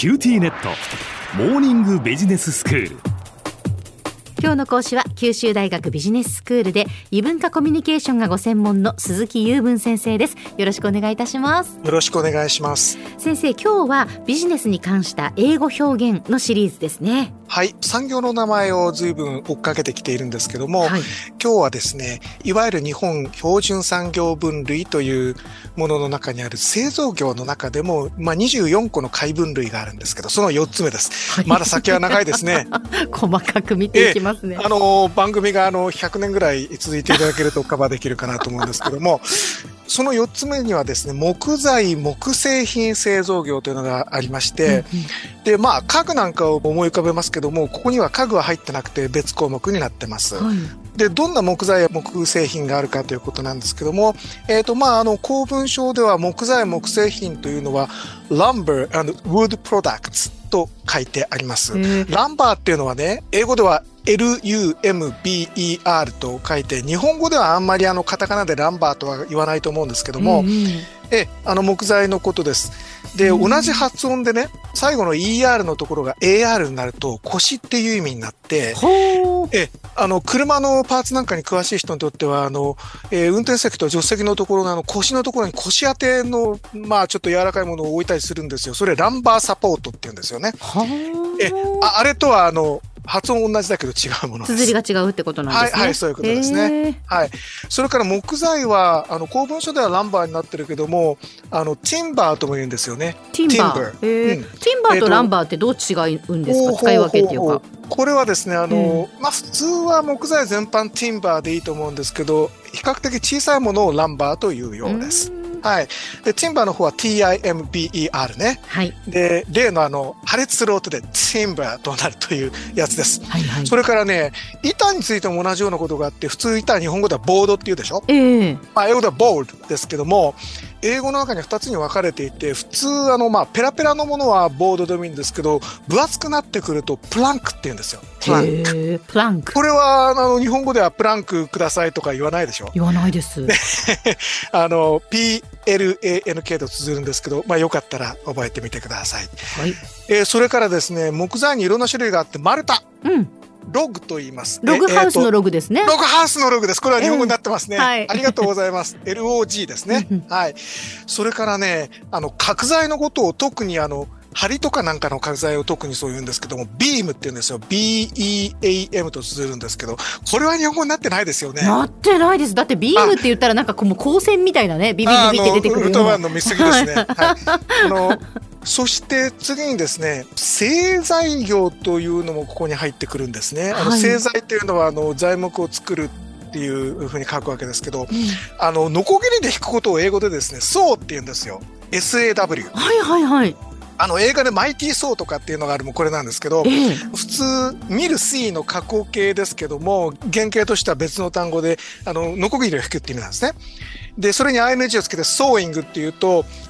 QTnet。モーニングビジネススクール。今日の講師は九州大学ビジネススクールで異文化コミュニケーションがご専門の鈴木雄文先生です。よろしくお願いいたします。よろしくお願いします。先生今日はビジネスに関した英語表現のシリーズですね。はい。産業の名前を随分追っかけてきているんですけども、はい、今日はですねいわゆる日本標準産業分類というものの中にある製造業の中でも、まあ、24個の解分類があるんですけどその4つ目です、はい、まだ先は長いですね。細かく見ていきますね、あの番組があの100年ぐらい続いていただけるとカバーできるかなと思うんですけども その4つ目にはですね木材木製品製造業というのがありまして、でまあ家具なんかを思い浮かべますけどもここには家具は入ってなくて別項目になってます。はいで、どんな木材や木製品があるかということなんですけども、えっ、ー、と、まあ、あの、公文書では木材木製品というのは、lumber and wood products と書いてあります。ランバーっていうのはね、英語では LUMBER と書いて、日本語ではあんまりあのカタカナでランバーとは言わないと思うんですけども、うんうん、え、あの木材のことです。で、同じ発音でね、最後の ER のところが AR になると腰っていう意味になって、え、あの、車のパーツなんかに詳しい人にとっては、あの、えー、運転席と助手席のところのあの腰のところに腰当ての、まあちょっと柔らかいものを置いたりするんですよ。それランバーサポートって言うんですよね。え、ああれとはあの、発音同じだけど違うもの綴りが違うってことなんですね。はい、はい、そういうことですね。はい。それから木材は、あの、公文書ではランバーになってるけども、あの、ティンバーとも言うんですよね。ティンバー。ティンバー,、ティンバーとランバーってどう違うんですか、使い分けっていうか。これはですね、あの、まあ、普通は木材全般ティンバーでいいと思うんですけど、比較的小さいものをランバーというようです。はい。で、ティンバーの方は TIMBER ね。はい。で、例のあの、破裂する音でティンバーとなるというやつです。はいはい。それからね、板についても同じようなことがあって、普通板は日本語ではボードって言うでしょ？ええー、まあ、英語ではボールですけども、英語の中には2つに分かれていて、普通、あの、まあ、ペラペラのものはボードでもいいんですけど、分厚くなってくると、プランクって言うんですよ。プランク。プランク。これは、あの、日本語ではプランクくださいとか言わないでしょ言わないです。あの、PLANK と綴るんですけど、まあ、よかったら覚えてみてください。はい。えー、それからですね、木材にいろんな種類があって、丸太。うん。ログと言います。ログハウスのログですね。ログハウスのログです。これは日本語になってますね。はい、ありがとうございます。LOG ですね。はい。それからね、あの、角材のことを特にあの、梁とかなんかの角材を特にそう言うんですけども、ビームって言うんですよ。B-E-A-M と綴るんですけど、これは日本語になってないですよね。なってないです。だってビームって言ったらなんかこう光線みたいなね、ビビビビって出てくるウルトラマンの見過ぎですね。はい。あの、そして次にですね、製材業というのもここに入ってくるんですね。あの製材っていうのはあの材木を作るっていうふうに書くわけですけど、うん、あの、ノコギリで引くことを英語でですね、ソーって言うんですよ。SAW。はいはいはい。あの映画でマイティー・ソーとかっていうのがあるもこれなんですけど、えー、普通見る C の加工形ですけども原型としては別の単語であのノコギリを引くって意味なんですね。でそれに ING をつけてソーイングっていうとえー、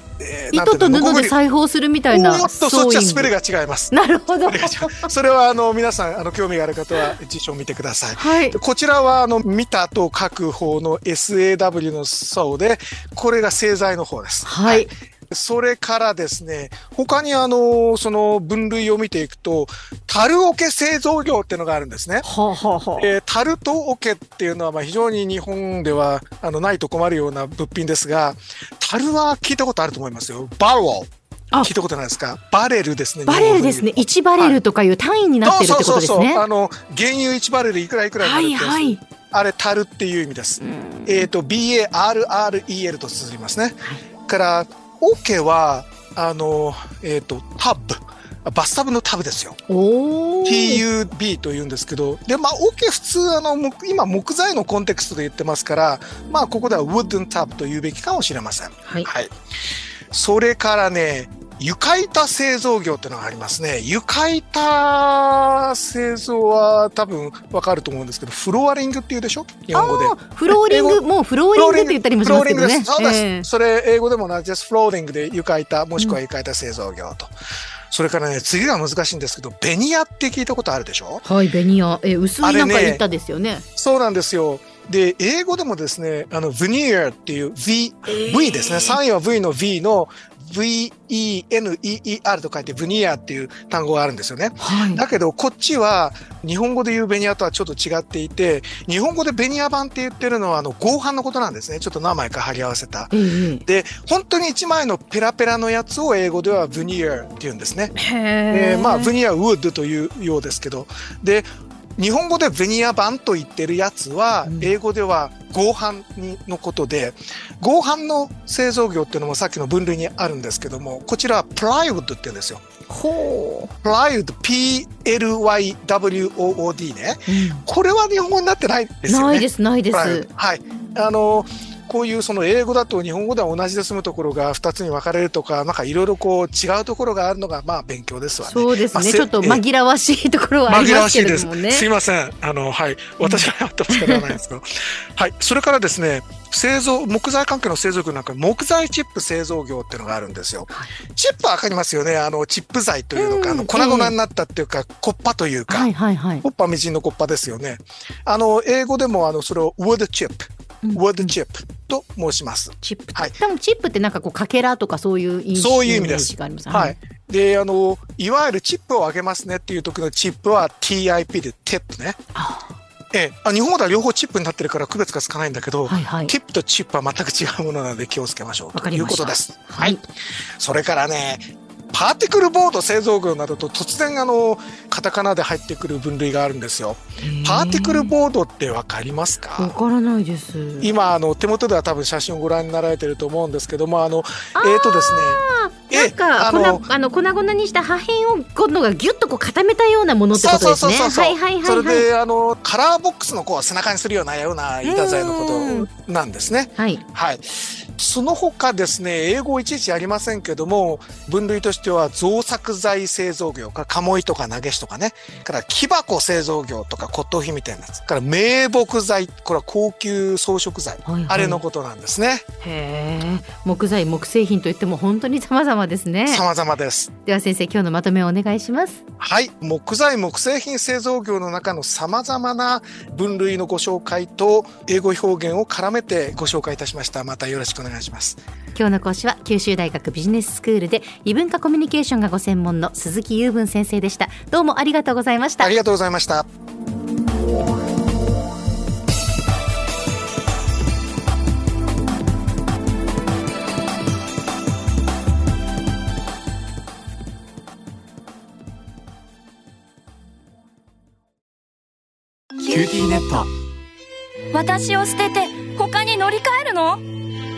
糸と布で裁縫するみたいな。もっとそっちはスペルが違います。なるほど。それはあの皆さんあの興味がある方は辞書を見てください。はい。こちらはあの見たと書く方の SAW の層で、これが製材の方です。はい、はいそれからですね、他にあの、その分類を見ていくと、樽桶製造業っていうのがあるんですね。はあはあ、えー、樽と桶っていうのはまあ非常に日本ではあのないと困るような物品ですが、樽は聞いたことあると思いますよ。バロー。聞いたことないですか？バレルですね。バレルですね。1バレルとかいう単位になってるってことですね。そうそうそうあの、原油1バレルいくらいくらにはいはい。あれ、樽っていう意味です。えっ、ー、と、BARREL と綴りますね。はい、から、オ、ケは、あの、えっ、ー、と、タブ。バスタブのタブですよ。TUB と言うんですけど、で、まあ、オ、ケ普通、あの、今、木材のコンテクストで言ってますから、まあ、ここでは wooden tab と言うべきかもしれません。はい。はいそれからね、床板製造業ってのがありますね。床板製造は多分わかると思うんですけど、フロアリングっていうでしょ？日本語で。フローリング、もうフローリングって言ったりもしますけどね。そうです。えー、それ英語でも同じです。フローリングで床板、もしくは床板製造業と。うんそれからね、次が難しいんですけど、ベニヤって聞いたことあるでしょ？はい、ベニヤ。え、薄いなんか板ですよね、ね、そうなんですよ。で、英語でもですね、あの、veneer っていう V、V ですね。3位は V の V の V-E-N-E-E-R と書いてブニアっていう単語があるんですよね。はい、だけど、こっちは日本語で言うベニヤとはちょっと違っていて、日本語でベニヤ版って言ってるのはあの合板のことなんですね。ちょっと何枚か貼り合わせた。うんうん、で、本当に1枚のペラペラのやつを英語ではブニアって言うんですね。えー、まあ、ブニアウッドというようですけど。で、日本語でベニヤ版と言ってるやつは、英語では合板のことで、合板の製造業っていうのもさっきの分類にあるんですけども、こちらはプライウッドって言うんですよ。ほう。プライウッド、P-L-Y-W-O-O-D ね、うん、これは日本語になってないですよね。ないです、ないです。はい。あの、こういうその英語だと日本語では同じで済むところが2つに分かれるとか、なんかいろいろこう違うところがあるのがまあ勉強ですわね。そうですね。まあ、ちょっと紛らわしいところはありますけれどもね。すいません。あの、はい。私がやってますからないですけど。はい。それからですね、製造、木材関係の製造業なんか木材チップ製造業っていうのがあるんですよ。はい、チップわかりますよね。あの、チップ材というのか、あの、粉々になったっていうか、コッパというか、はいはいはい。コッパみじんのコッパですよね。あの、英語でもあの、それをウォードと申します。チップ。はい。多分チップってなんかこうかけらとかそういう印象そういう意味です。はい。で、あの、いわゆるチップを上げますねっていう時のチップは TIP でテップね。ええ、あ日本語では両方チップになってるから区別がつかないんだけど、はいはい、チップとチップは全く違うものなので気をつけましょうということです。はい。それからね、パーティクルボード製造業などと突然あの、カタカナで入ってくる分類があるんですよ。パーティクルボードってわかりますか？わからないです。今、あの、手元では多分写真をご覧になられてると思うんですけども、あの、えっ、ー、とですね、なんかあのあの粉々にした破片を今度がギュッとこう固めたようなものってことですね。はいはいはい、それであのカラーボックスのこう背中にするようなような板材のことなんですね。はい。はい。その他ですね、英語いちいちありませんけども、分類としては造作材製造業か、鴨居とか投げしとかね、から木箱製造業とか骨董品みたいなやつ、から名木材、これは高級装飾材、はいはい、あれのことなんですね。へえ、木材、木製品といっても本当に様々ですね。様々です。では先生、今日のまとめをお願いします。はい、木材、木製品製造業の中の様々な分類のご紹介と英語表現を絡めてご紹介いたしました。またよろしくお願いします。今日の講師は九州大学ビジネススクールで異文化コミュニケーションがご専門の鈴木雄文先生でした。どうもありがとうございました。ありがとうございました。QTnet。私を捨てて他に乗り換えるの？